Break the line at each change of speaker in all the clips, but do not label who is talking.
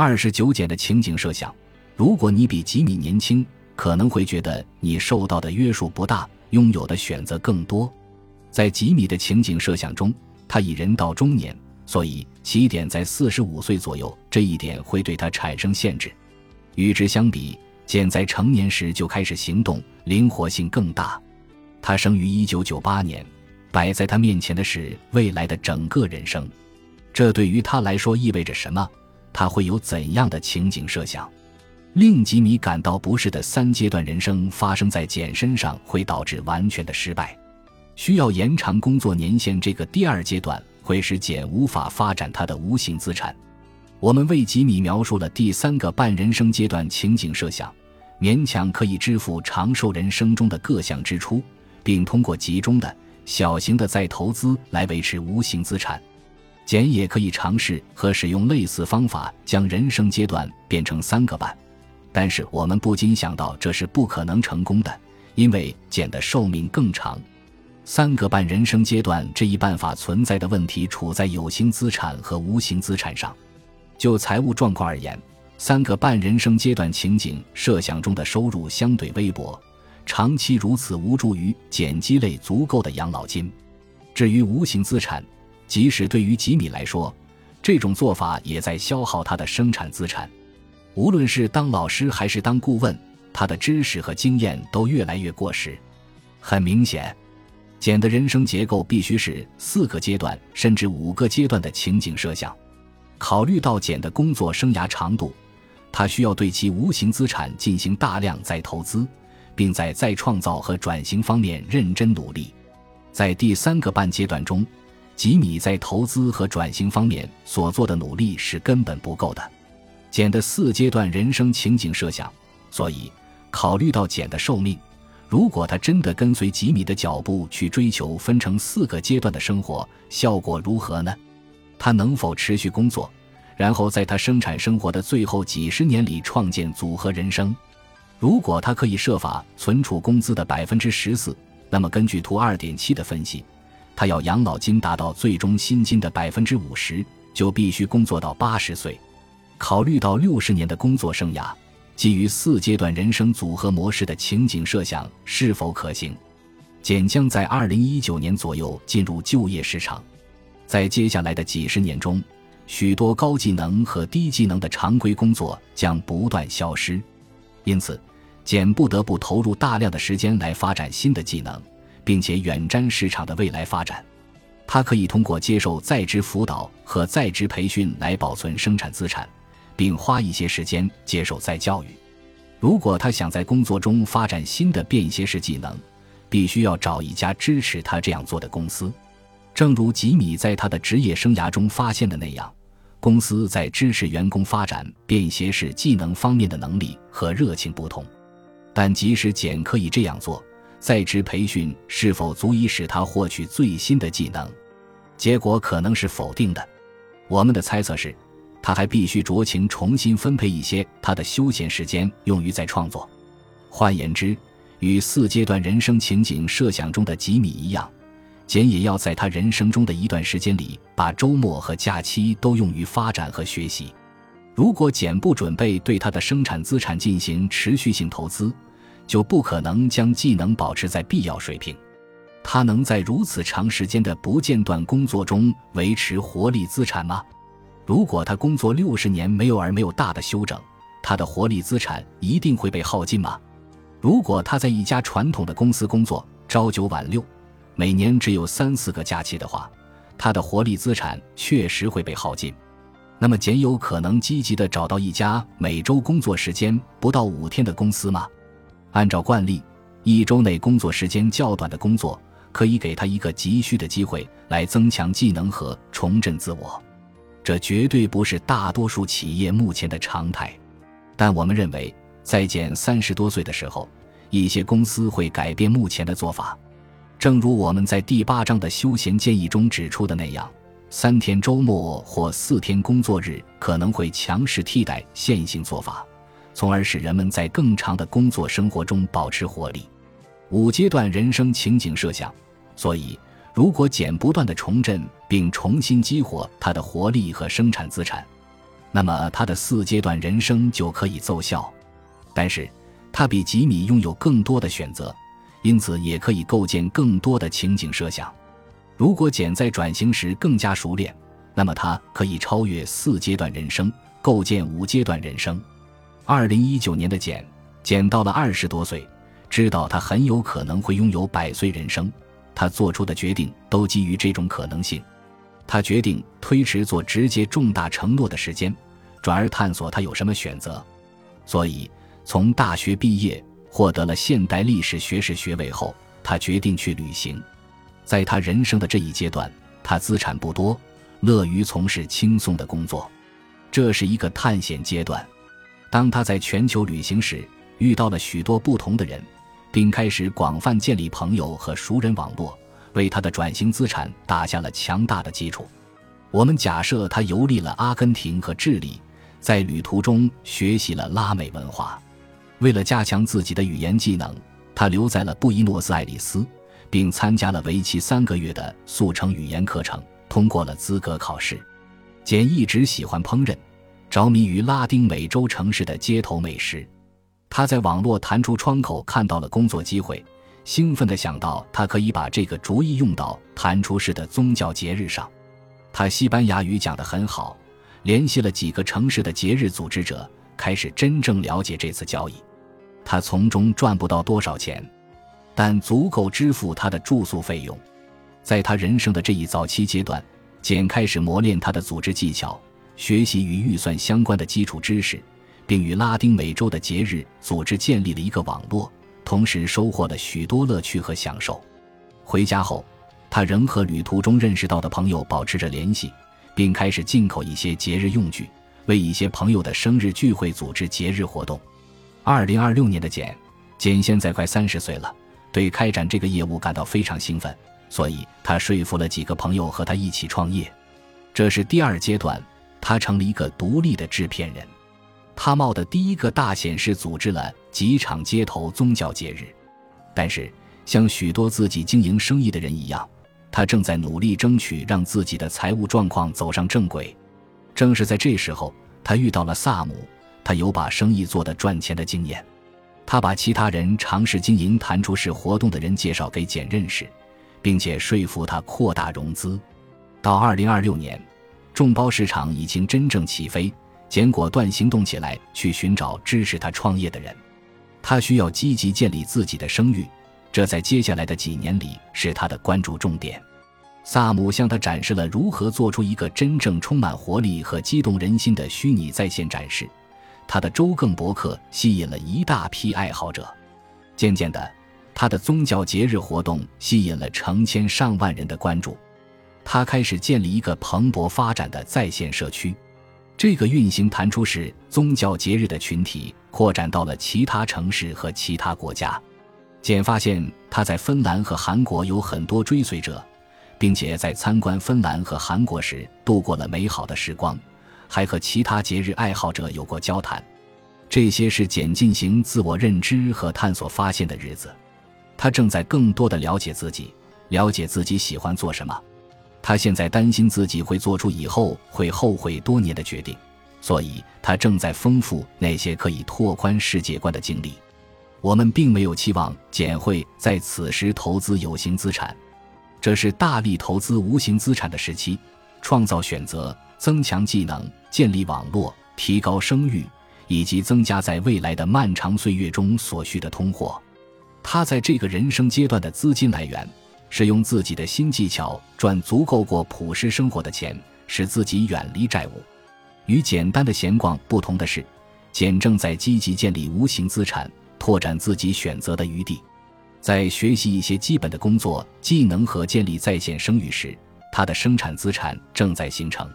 二十九减的情景设想：如果你比吉米年轻，可能会觉得你受到的约束不大，拥有的选择更多。在吉米的情景设想中，他已人到中年，所以起点在四十五岁左右，这一点会对他产生限制。与之相比，简在成年时就开始行动，灵活性更大。他生于一九九八年，摆在他面前的是未来的整个人生。这对于他来说意味着什么？他会有怎样的情景设想？令吉米感到不适的三阶段人生发生在简身上，会导致完全的失败。需要延长工作年限，这个第二阶段会使简无法发展他的无形资产。我们为吉米描述了第三个半人生阶段情景设想，勉强可以支付长寿人生中的各项支出，并通过集中的小型的再投资来维持无形资产。简也可以尝试和使用类似方法，将人生阶段变成三个半。但是我们不禁想到，这是不可能成功的，因为简的寿命更长。三个半人生阶段这一办法存在的问题，处在有形资产和无形资产上。就财务状况而言，三个半人生阶段情景设想中的收入相对微薄，长期如此无助于简积累足够的养老金。至于无形资产，即使对于吉米来说，这种做法也在消耗他的生产资产。无论是当老师还是当顾问，他的知识和经验都越来越过时。很明显。简的人生结构必须是四个阶段甚至五个阶段的情景设想。考虑到简的工作生涯长度，他需要对其无形资产进行大量再投资，并在再创造和转型方面认真努力。在第三个半阶段中，吉米在投资和转型方面所做的努力是根本不够的。简的四阶段人生情景设想，所以考虑到简的寿命。如果他真的跟随吉米的脚步去追求分成四个阶段的生活，效果如何呢？他能否持续工作，然后在他生产生活的最后几十年里创建组合人生？如果他可以设法存储工资的百分之十四，那么根据图二点七的分析，他要养老金达到最终薪金的百分之五十，就必须工作到八十岁。考虑到六十年的工作生涯。基于四阶段人生组合模式的情景设想是否可行？简将在二零一九年左右进入就业市场，在接下来的几十年中，许多高技能和低技能的常规工作将不断消失，因此，简不得不投入大量的时间来发展新的技能，并且远瞻市场的未来发展。他可以通过接受在职辅导和在职培训来保存生产资产。并花一些时间接受再教育。如果他想在工作中发展新的便携式技能，必须要找一家支持他这样做的公司。正如吉米在他的职业生涯中发现的那样，公司在支持员工发展便携式技能方面的能力和热情不同。但即使简可以这样做，在职培训是否足以使他获取最新的技能？结果可能是否定的。我们的猜测是。他还必须酌情重新分配一些他的休闲时间用于再创作。换言之，与四阶段人生情景设想中的吉米一样，简也要在他人生中的一段时间里，把周末和假期都用于发展和学习。如果简不准备对他的生产资产进行持续性投资，就不可能将技能保持在必要水平。他能在如此长时间的不间断工作中维持活力资产吗？如果他工作六十年没有而没有大的休整，他的活力资产一定会被耗尽吗？如果他在一家传统的公司工作，朝九晚六，每年只有三四个假期的话，他的活力资产确实会被耗尽。那么，简有可能积极的找到一家每周工作时间不到五天的公司吗？按照惯例，一周内工作时间较短的工作可以给他一个急需的机会来增强技能和重振自我。这绝对不是大多数企业目前的常态，但我们认为，在减三十多岁的时候，一些公司会改变目前的做法。正如我们在第八章的休闲建议中指出的那样，三天周末或四天工作日可能会强势替代现行做法，从而使人们在更长的工作生活中保持活力。五阶段人生情景设想，所以。如果简不断的重振并重新激活他的活力和生产资产，那么他的四阶段人生就可以奏效。但是，他比吉米拥有更多的选择，因此也可以构建更多的情景设想。如果简在转型时更加熟练，那么他可以超越四阶段人生，构建五阶段人生。二零一九年的简，简到了二十多岁，知道他很有可能会拥有百岁人生。他做出的决定都基于这种可能性。他决定推迟做直接重大承诺的时间，转而探索他有什么选择。所以，从大学毕业，获得了现代历史学士学位后，他决定去旅行。在他人生的这一阶段，他资产不多，乐于从事轻松的工作。这是一个探险阶段。当他在全球旅行时，遇到了许多不同的人。并开始广泛建立朋友和熟人网络，为他的转型资产打下了强大的基础。我们假设他游历了阿根廷和智利，在旅途中学习了拉美文化。为了加强自己的语言技能，他留在了布宜诺斯艾利斯，并参加了为期三个月的速成语言课程，通过了资格考试。简一直喜欢烹饪，着迷于拉丁美洲城市的街头美食。他在网络弹出窗口看到了工作机会，兴奋地想到他可以把这个主意用到弹出式的宗教节日上。他西班牙语讲得很好，联系了几个城市的节日组织者，开始真正了解这次交易。他从中赚不到多少钱，但足够支付他的住宿费用。在他人生的这一早期阶段，简开始磨练他的组织技巧，学习与预算相关的基础知识。并与拉丁美洲的节日组织建立了一个网络，同时收获了许多乐趣和享受。回家后，他仍和旅途中认识到的朋友保持着联系，并开始进口一些节日用具，为一些朋友的生日聚会组织节日活动。二零二六年的简，简现在快三十岁了，对开展这个业务感到非常兴奋，所以他说服了几个朋友和他一起创业。这是第二阶段，他成了一个独立的制片人。他冒的第一个大险是组织了几场街头宗教节日，但是像许多自己经营生意的人一样，他正在努力争取让自己的财务状况走上正轨。正是在这时候，他遇到了萨姆，他有把生意做得赚钱的经验。他把其他人尝试经营弹出式活动的人介绍给简认识，并且说服他扩大融资。到二零二六年，众包市场已经真正起飞。简果断行动起来，去寻找支持他创业的人。他需要积极建立自己的声誉，这在接下来的几年里是他的关注重点。萨姆向他展示了如何做出一个真正充满活力和激动人心的虚拟在线展示。他的周更博客吸引了一大批爱好者。渐渐的，他的宗教节日活动吸引了成千上万人的关注。他开始建立一个蓬勃发展的在线社区。这个运行弹出式宗教节日的群体扩展到了其他城市和其他国家。简发现他在芬兰和韩国有很多追随者，并且在参观芬兰和韩国时度过了美好的时光，还和其他节日爱好者有过交谈。这些是简进行自我认知和探索发现的日子。他正在更多的了解自己，了解自己喜欢做什么。他现在担心自己会做出以后会后悔多年的决定，所以他正在丰富那些可以拓宽世界观的经历。我们并没有期望简会在此时投资有形资产，这是大力投资无形资产的时期，创造选择、增强技能、建立网络、提高声誉，以及增加在未来的漫长岁月中所需的通货。他在这个人生阶段的资金来源。是用自己的新技巧赚足够过朴实生活的钱，使自己远离债务。与简单的闲逛不同的是，简正在积极建立无形资产，拓展自己选择的余地。在学习一些基本的工作技能和建立在线声誉时，他的生产资产正在形成。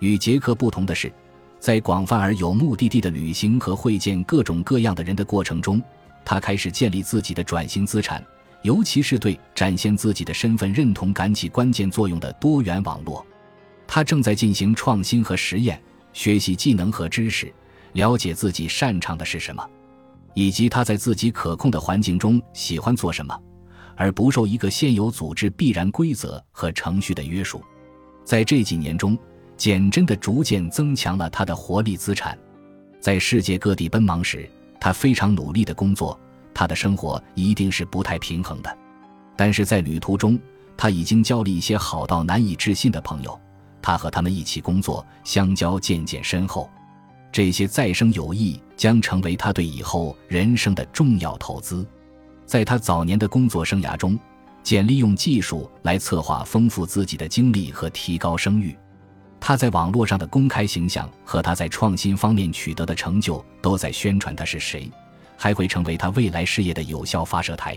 与杰克不同的是，在广泛而有目的地的旅行和会见各种各样的人的过程中，他开始建立自己的转型资产。尤其是对展现自己的身份认同感起关键作用的多元网络，他正在进行创新和实验，学习技能和知识，了解自己擅长的是什么，以及他在自己可控的环境中喜欢做什么，而不受一个现有组织必然规则和程序的约束。在这几年中，简真的逐渐增强了他的活力资产。在世界各地奔忙时，他非常努力的工作，他的生活一定是不太平衡的。但是在旅途中，他已经交了一些好到难以置信的朋友，他和他们一起工作，相交渐渐深厚。这些再生友谊将成为他对以后人生的重要投资。在他早年的工作生涯中，简利用技术来策划丰富自己的经历和提高声誉。他在网络上的公开形象和他在创新方面取得的成就，都在宣传他是谁，还会成为他未来事业的有效发射台。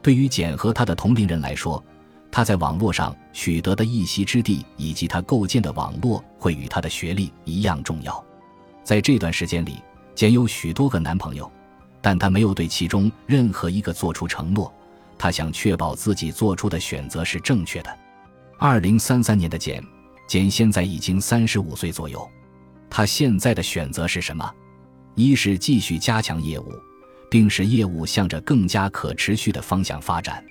对于简和他的同龄人来说，他在网络上取得的一席之地，以及他构建的网络，会与他的学历一样重要。在这段时间里，简有许多个男朋友，但他没有对其中任何一个做出承诺。他想确保自己做出的选择是正确的。二零三三年的简。简现在已经三十五岁左右，他现在的选择是什么？一是继续加强业务，并使业务向着更加可持续的方向发展。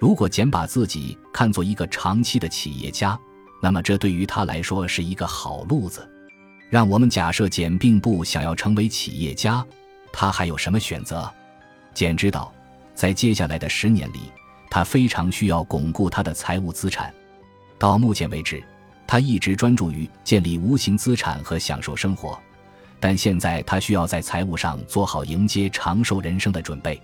如果简把自己看作一个长期的企业家，那么这对于他来说是一个好路子。让我们假设简并不想要成为企业家，他还有什么选择？简知道，在接下来的十年里，他非常需要巩固他的财务资产。到目前为止。他一直专注于建立无形资产和享受生活，但现在他需要在财务上做好迎接长寿人生的准备。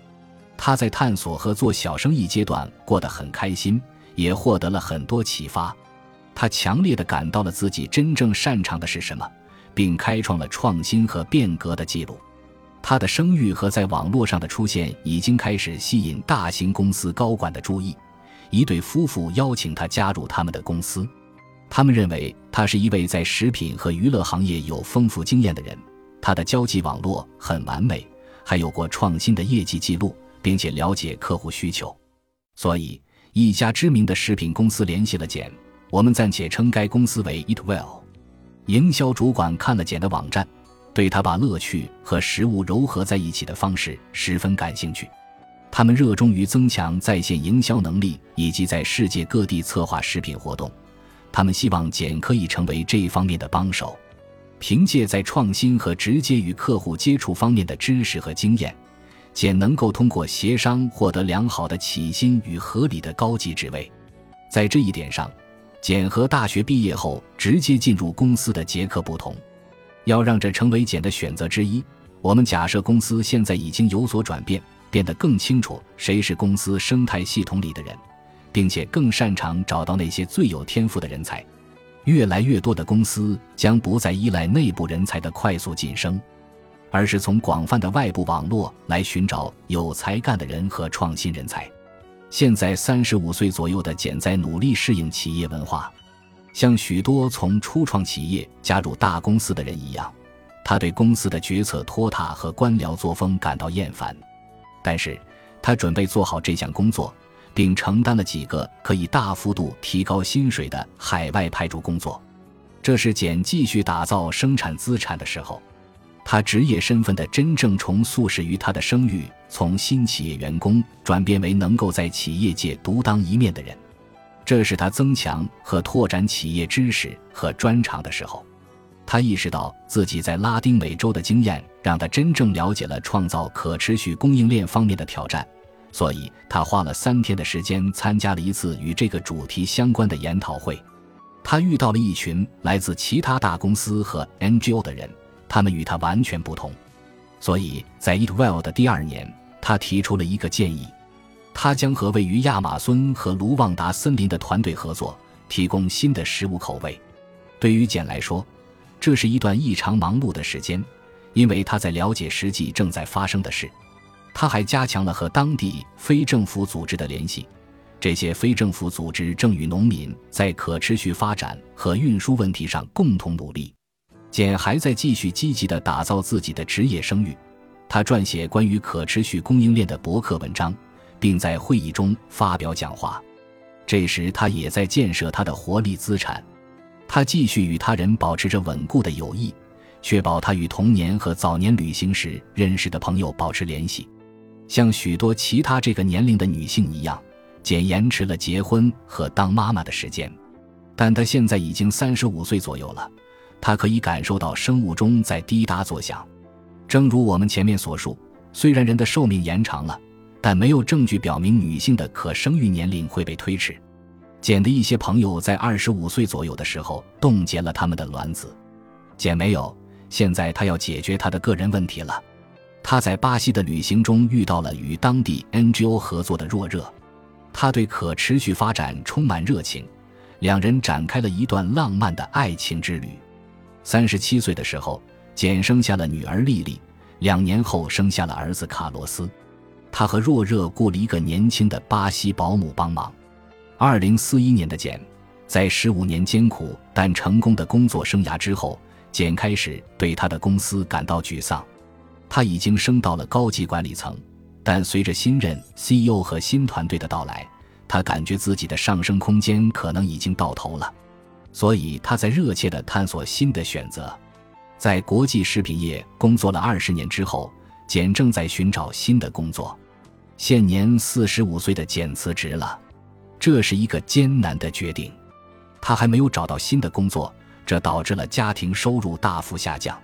他在探索和做小生意阶段过得很开心，也获得了很多启发。他强烈的感到了自己真正擅长的是什么，并开创了创新和变革的记录。他的声誉和在网络上的出现已经开始吸引大型公司高管的注意。一对夫妇邀请他加入他们的公司。他们认为他是一位在食品和娱乐行业有丰富经验的人，他的交际网络很完美，还有过创新的业绩记录，并且了解客户需求。所以，一家知名的食品公司联系了简，我们暂且称该公司为 Eat Well。营销主管看了简的网站，对他把乐趣和食物糅合在一起的方式十分感兴趣。他们热衷于增强在线营销能力，以及在世界各地策划食品活动。他们希望简可以成为这一方面的帮手，凭借在创新和直接与客户接触方面的知识和经验，简能够通过协商获得良好的起薪与合理的高级职位。在这一点上，简和大学毕业后直接进入公司的杰克不同。要让这成为简的选择之一，我们假设公司现在已经有所转变，变得更清楚谁是公司生态系统里的人。并且更擅长找到那些最有天赋的人才，越来越多的公司将不再依赖内部人才的快速晋升，而是从广泛的外部网络来寻找有才干的人和创新人才。现在三十五岁左右的简在努力适应企业文化，像许多从初创企业加入大公司的人一样，他对公司的决策拖沓和官僚作风感到厌烦，但是他准备做好这项工作。并承担了几个可以大幅度提高薪水的海外派驻工作，这是简继续打造生产资产的时候。他职业身份的真正重塑始于他的声誉从新企业员工转变为能够在企业界独当一面的人，这是他增强和拓展企业知识和专长的时候。他意识到自己在拉丁美洲的经验让他真正了解了创造可持续供应链方面的挑战。所以他花了三天的时间参加了一次与这个主题相关的研讨会。他遇到了一群来自其他大公司和 NGO 的人，他们与他完全不同。所以在 Eat Well 的第二年，他提出了一个建议：他将和位于亚马孙和卢旺达森林的团队合作，提供新的食物口味。对于简来说，这是一段异常忙碌的时间，因为他在了解实际正在发生的事。他还加强了和当地非政府组织的联系，这些非政府组织正与农民在可持续发展和运输问题上共同努力。简还在继续积极地打造自己的职业声誉，他撰写关于可持续供应链的博客文章，并在会议中发表讲话。这时，他也在建设他的活力资产，他继续与他人保持着稳固的友谊，确保他与童年和早年旅行时认识的朋友保持联系。像许多其他这个年龄的女性一样，简延迟了结婚和当妈妈的时间。但她现在已经三十五岁左右了，她可以感受到生物钟在滴答作响。正如我们前面所述，虽然人的寿命延长了，但没有证据表明女性的可生育年龄会被推迟。简的一些朋友在二十五岁左右的时候冻结了他们的卵子，简没有。现在她要解决她的个人问题了。他在巴西的旅行中遇到了与当地 NGO 合作的若热，他对可持续发展充满热情。两人展开了一段浪漫的爱情之旅。三十七岁的时候，简生下了女儿莉莉，两年后生下了儿子卡洛斯。他和若热雇了一个年轻的巴西保姆帮忙。二零四一年的简，在十五年艰苦但成功的工作生涯之后，简开始对他的公司感到沮丧。他已经升到了高级管理层，但随着新任 CEO 和新团队的到来。他感觉自己的上升空间可能已经到头了，所以他在热切地探索新的选择。在国际食品业工作了二十年之后，简正在寻找新的工作。现年四十五岁的简辞职了，这是一个艰难的决定。他还没有找到新的工作，这导致了家庭收入大幅下降。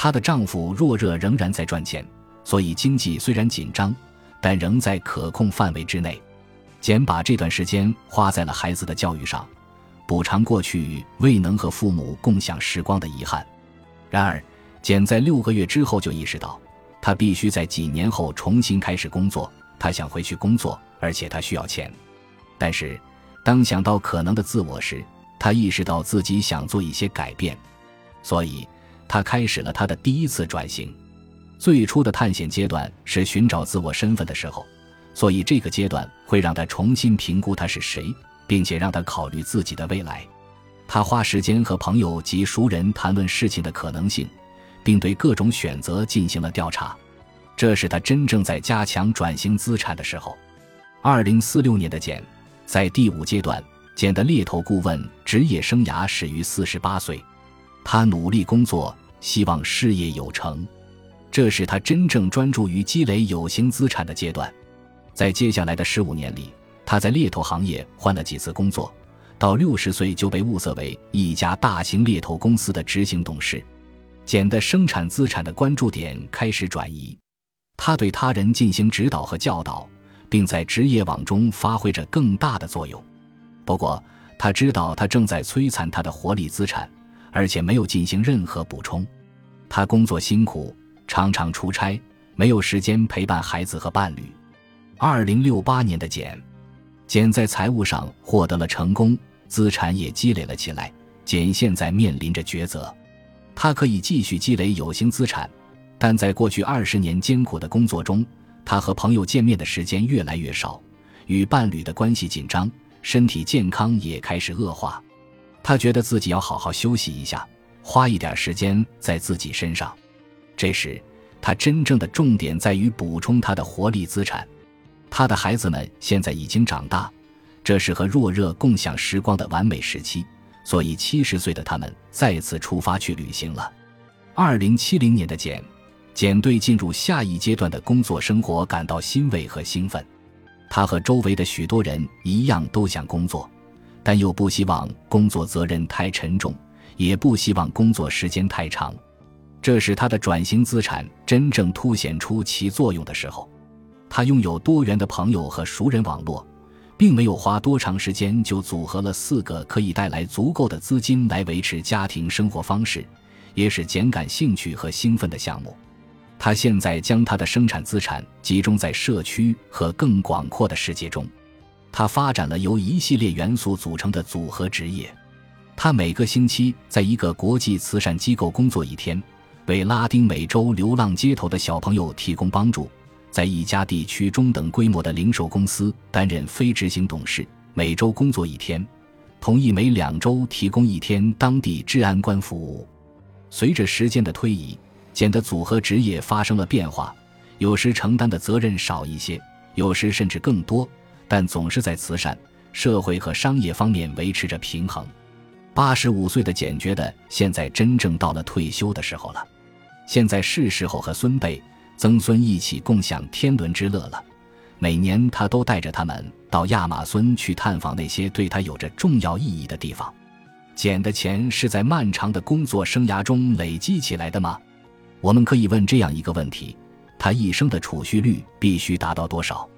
她的丈夫若热仍然在赚钱，所以经济虽然紧张，但仍在可控范围之内。简把这段时间花在了孩子的教育上，补偿过去未能和父母共享时光的遗憾。然而，简在六个月之后就意识到，她必须在几年后重新开始工作。她想回去工作，而且她需要钱。但是，当想到可能的自我时，她意识到自己想做一些改变，所以他开始了他的第一次转型。最初的探险阶段是寻找自我身份的时候。所以，这个阶段会让他重新评估他是谁，并且让他考虑自己的未来。他花时间和朋友及熟人谈论事情的可能性，并对各种选择进行了调查。这是他真正在加强转型资产的时候。二零四六年的简，在第五阶段，简的猎头顾问职业生涯始于四十八岁。他努力工作，希望事业有成。这是他真正专注于积累有形资产的阶段。在接下来的十五年里，他在猎头行业换了几次工作，到六十岁就被物色为一家大型猎头公司的执行董事。简的生产资产的关注点开始转移，他对他人进行指导和教导，并在职业网中发挥着更大的作用。不过，他知道他正在摧残他的活力资产，而且没有进行任何补充。他工作辛苦，常常出差，没有时间陪伴孩子和伴侣。二零六八年的简，简在财务上获得了成功，资产也积累了起来。简现在面临着抉择，他可以继续积累有形资产，但在过去二十年艰苦的工作中，他和朋友见面的时间越来越少，与伴侣的关系紧张，身体健康也开始恶化。他觉得自己要好好休息一下，花一点时间在自己身上。这时，他真正的重点在于补充他的活力资产。他的孩子们现在已经长大，这是和若热共享时光的完美时期，所以七十岁的他们再次出发去旅行了。二零七零年的简，简对进入下一阶段的工作生活感到欣慰和兴奋。他和周围的许多人一样，都想工作，但又不希望工作责任太沉重，也不希望工作时间太长。这是他的转型资产真正凸显出其作用的时候。他拥有多元的朋友和熟人网络，并没有花多长时间就组合了四个可以带来足够的资金来维持家庭生活方式，也是简感兴趣和兴奋的项目。他现在将他的生产资产集中在社区和更广阔的世界中。他发展了由一系列元素组成的组合职业。他每个星期在一个国际慈善机构工作一天，为拉丁美洲流浪街头的小朋友提供帮助。在一家地区中等规模的零售公司担任非执行董事，每周工作一天，同意每两周提供一天当地治安官服务。随着时间的推移，简的组合职业发生了变化，有时承担的责任少一些，有时甚至更多，但总是在慈善、社会和商业方面维持着平衡。八十五岁的简觉得现在真正到了退休的时候了，现在是时候和孙辈。曾孙一起共享天伦之乐了，每年他都带着他们到亚马孙去探访那些对他有着重要意义的地方。简的钱是在漫长的工作生涯中累积起来的吗？我们可以问这样一个问题：他一生的储蓄率必须达到多少？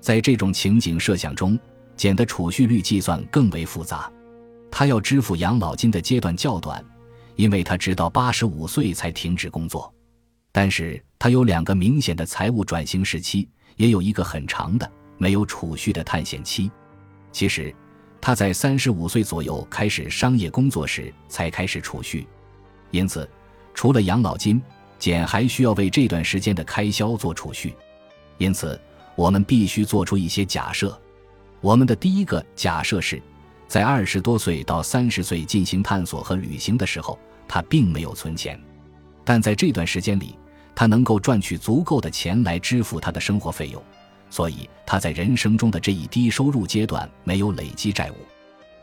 在这种情景设想中，简的储蓄率计算更为复杂。他要支付养老金的阶段较短，因为他直到八十五岁才停止工作。但是他有两个明显的财务转型时期，也有一个很长的没有储蓄的探险期。其实。他在三十五岁左右开始商业工作时才开始储蓄，因此，除了养老金，简还需要为这段时间的开销做储蓄。因此，我们必须做出一些假设。我们的第一个假设是，在二十多岁到三十岁进行探索和旅行的时候，他并没有存钱，但在这段时间里，他能够赚取足够的钱来支付他的生活费用。所以他在人生中的这一低收入阶段没有累积债务。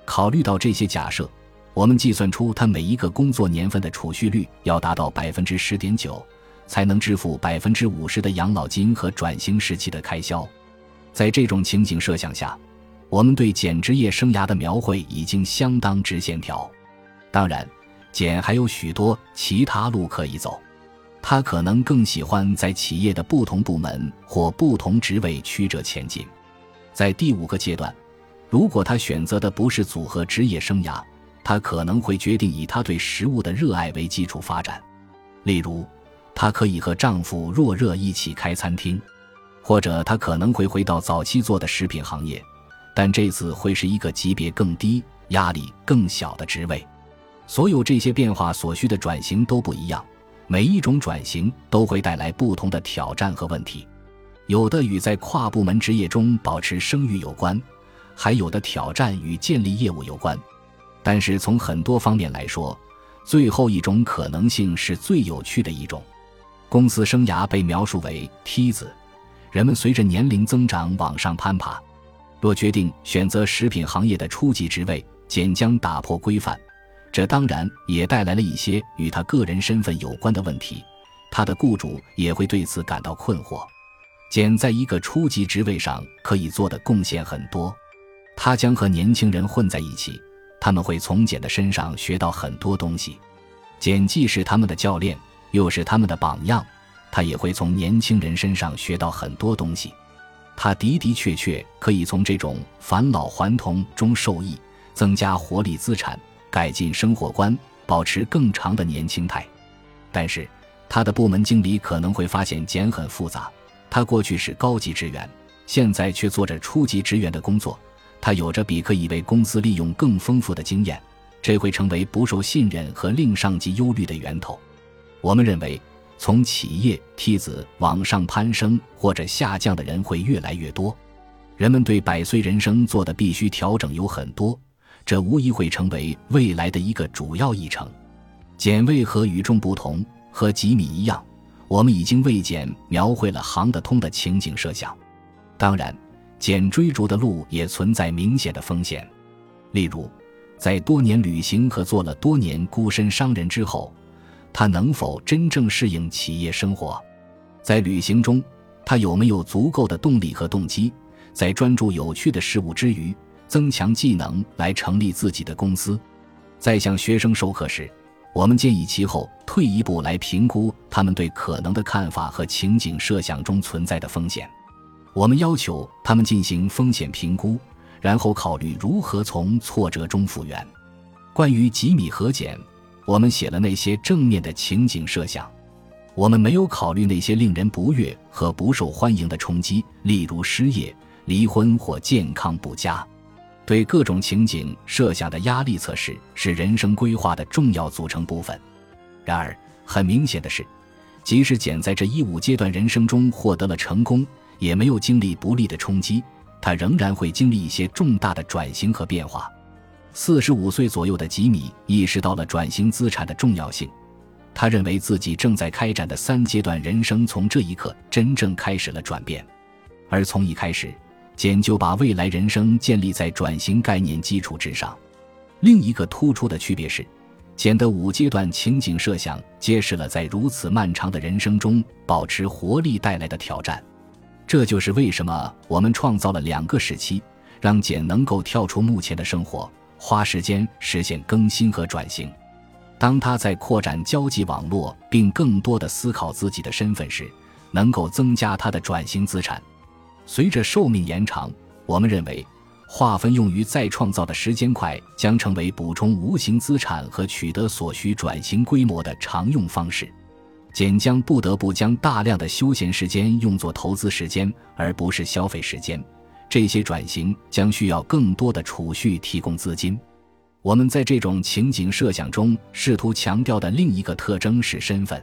考虑到这些假设，我们计算出他每一个工作年份的储蓄率要达到百分之十点九，才能支付百分之五十的养老金和转型时期的开销。在这种情景设想下，我们对简职业生涯的描绘已经相当直线条。当然，简还有许多其他路可以走。他可能更喜欢在企业的不同部门或不同职位曲折前进。在第五个阶段，如果他选择的不是组合职业生涯，他可能会决定以他对食物的热爱为基础发展。例如，她可以和丈夫若热一起开餐厅，或者她可能会回到早期做的食品行业，但这次会是一个级别更低、压力更小的职位。所有这些变化所需的转型都不一样。每一种转型都会带来不同的挑战和问题，有的与在跨部门职业中保持声誉有关，还有的挑战与建立业务有关。但是从很多方面来说，最后一种可能性是最有趣的一种。公司生涯被描述为梯子，人们随着年龄增长往上攀爬。若决定选择食品行业的初级职位，简将打破规范。这当然也带来了一些与他个人身份有关的问题，他的雇主也会对此感到困惑。简在一个初级职位上可以做的贡献很多，他将和年轻人混在一起，他们会从简的身上学到很多东西。简既是他们的教练，又是他们的榜样，他也会从年轻人身上学到很多东西。他的的确确可以从这种返老还童中受益，增加活力资产。改进生活观，保持更长的年轻态，但是他的部门经理可能会发现简很复杂。他过去是高级职员，现在却做着初级职员的工作。他有着比可以为公司利用更丰富的经验，这会成为不受信任和令上级忧虑的源头。我们认为，从企业梯子往上攀升或者下降的人会越来越多。人们对百岁人生做的必须调整有很多。这无疑会成为未来的一个主要议程。简为何与众不同？和吉米一样，我们已经为简描绘了行得通的情景设想。当然，简追逐的路也存在明显的风险。例如，在多年旅行和做了多年孤身商人之后，他能否真正适应企业生活？在旅行中，他有没有足够的动力和动机，在专注有趣的事物之余？增强技能来成立自己的公司，在向学生授课时，我们建议其后退一步来评估他们对可能的看法和情景设想中存在的风险。我们要求他们进行风险评估，然后考虑如何从挫折中复原。关于吉米和简，我们写了那些正面的情景设想，我们没有考虑那些令人不悦和不受欢迎的冲击，例如失业、离婚或健康不佳。对各种情景设想的压力测试是人生规划的重要组成部分。然而，很明显的是，即使简在这一五阶段人生中获得了成功，也没有经历不利的冲击，他仍然会经历一些重大的转型和变化。四十五岁左右的吉米意识到了转型资产的重要性，他认为自己正在开展的三阶段人生从这一刻真正开始了转变，而从一开始。简就把未来人生建立在转型概念基础之上。另一个突出的区别是，简的五阶段情景设想揭示了在如此漫长的人生中保持活力带来的挑战。这就是为什么我们创造了两个时期，让简能够跳出目前的生活，花时间实现更新和转型。当他在扩展交际网络，并更多的思考自己的身份时，能够增加他的转型资产。随着寿命延长，我们认为划分用于再创造的时间块将成为补充无形资产和取得所需转型规模的常用方式。简将不得不将大量的休闲时间用作投资时间，而不是消费时间。这些转型将需要更多的储蓄提供资金。我们在这种情景设想中试图强调的另一个特征是身份。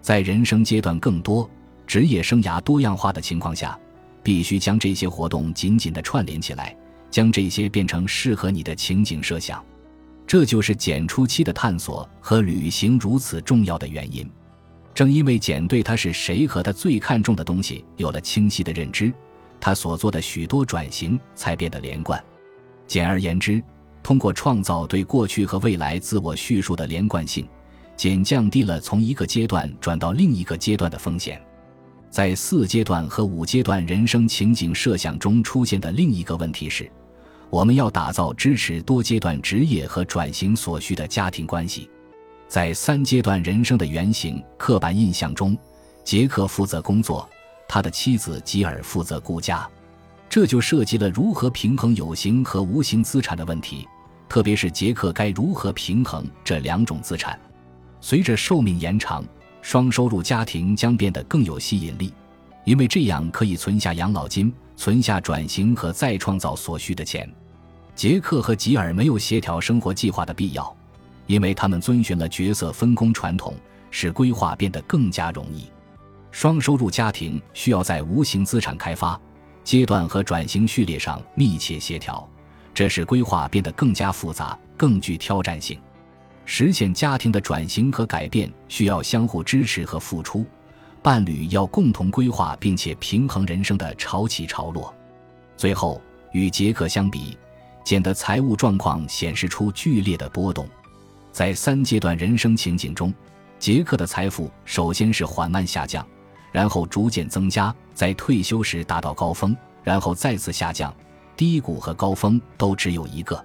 在人生阶段更多、职业生涯多样化的情况下，必须将这些活动紧紧地串联起来，将这些变成适合你的情景设想。这就是简初期的探索和旅行如此重要的原因。正因为简对他是谁和他最看重的东西有了清晰的认知，他所做的许多转型才变得连贯。简而言之，通过创造对过去和未来自我叙述的连贯性，简降低了从一个阶段转到另一个阶段的风险。在四阶段和五阶段人生情景设想中出现的另一个问题是，我们要打造支持多阶段职业和转型所需的家庭关系。在三阶段人生的原型刻板印象中，杰克负责工作，他的妻子吉尔负责顾家，这就涉及了如何平衡有形和无形资产的问题，特别是杰克该如何平衡这两种资产。随着寿命延长，双收入家庭将变得更有吸引力，因为这样可以存下养老金，存下转型和再创造所需的钱。杰克和吉尔没有协调生活计划的必要。因为他们遵循了角色分工传统，使规划变得更加容易。双收入家庭需要在无形资产开发阶段和转型序列上密切协调，这使规划变得更加复杂、更具挑战性。实现家庭的转型和改变需要相互支持和付出，伴侣要共同规划并且平衡人生的潮起潮落。最后，与杰克相比，简的财务状况显示出剧烈的波动。在三阶段人生情景中，杰克的财富首先是缓慢下降，然后逐渐增加，在退休时达到高峰，然后再次下降。低谷和高峰都只有一个，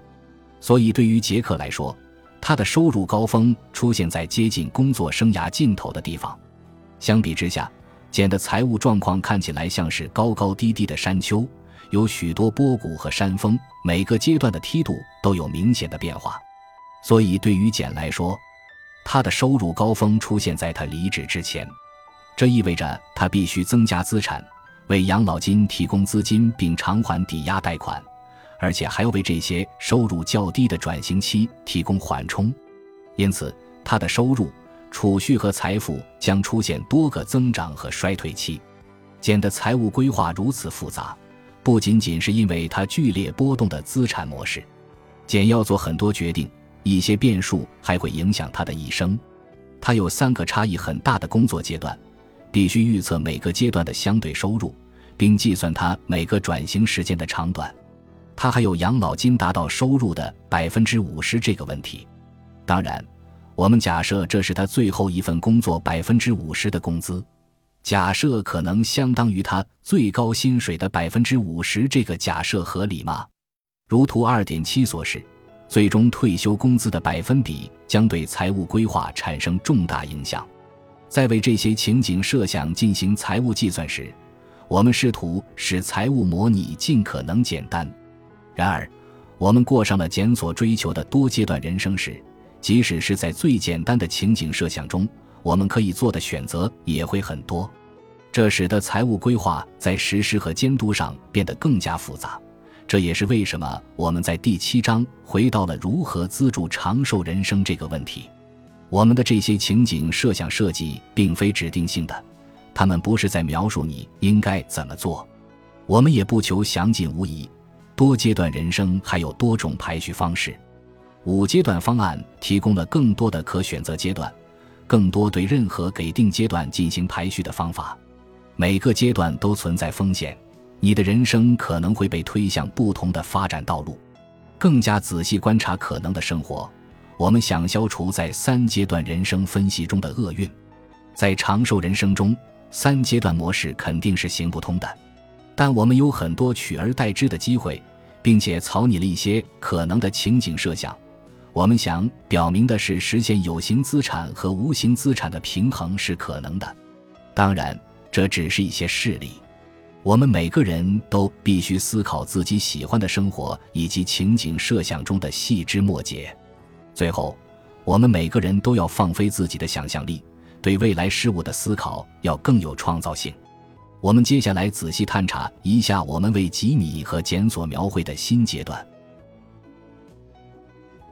所以对于杰克来说，他的收入高峰出现在接近工作生涯尽头的地方。相比之下，简的财务状况看起来像是高高低低的山丘，有许多波谷和山峰，每个阶段的梯度都有明显的变化。所以，对于简来说，他的收入高峰出现在他离职之前，这意味着他必须增加资产，为养老金提供资金并偿还抵押贷款，而且还要为这些收入较低的转型期提供缓冲。因此，他的收入、储蓄和财富将出现多个增长和衰退期。简的财务规划如此复杂，不仅仅是因为他剧烈波动的资产模式，简要做很多决定。一些变数还会影响他的一生。他有三个差异很大的工作阶段，必须预测每个阶段的相对收入，并计算他每个转型时间的长短。他还有养老金达到收入的百分之五十这个问题。当然，我们假设这是他最后一份工作百分之五十的工资。假设可能相当于他最高薪水的百分之五十，这个假设合理吗？如图二点七所示。最终退休工资的百分比将对财务规划产生重大影响。在为这些情景设想进行财务计算时，我们试图使财务模拟尽可能简单。然而，我们过上了检索追求的多阶段人生时，即使是在最简单的情景设想中，我们可以做的选择也会很多。这使得财务规划在实施和监督上变得更加复杂。这也是为什么我们在第七章回到了如何资助长寿人生这个问题。我们的这些情景设想设计并非指定性的，他们不是在描述你应该怎么做。我们也不求详尽无疑。多阶段人生还有多种排序方式。五阶段方案提供了更多的可选择阶段，更多对任何给定阶段进行排序的方法。每个阶段都存在风险。你的人生可能会被推向不同的发展道路。更加仔细观察可能的生活，我们想消除在三阶段人生分析中的厄运。在长寿人生中，三阶段模式肯定是行不通的。但我们有很多取而代之的机会，并且草拟了一些可能的情景设想。我们想表明的是，实现有形资产和无形资产的平衡是可能的。当然，这只是一些事例。我们每个人都必须思考自己喜欢的生活以及情景设想中的细枝末节。最后，我们每个人都要放飞自己的想象力，对未来事物的思考要更有创造性。我们接下来仔细探查一下我们为吉米和检索描绘的新阶段。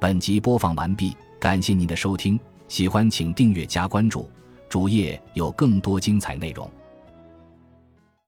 本集播放完毕，感谢您的收听，喜欢请订阅加关注，主页有更多精彩内容。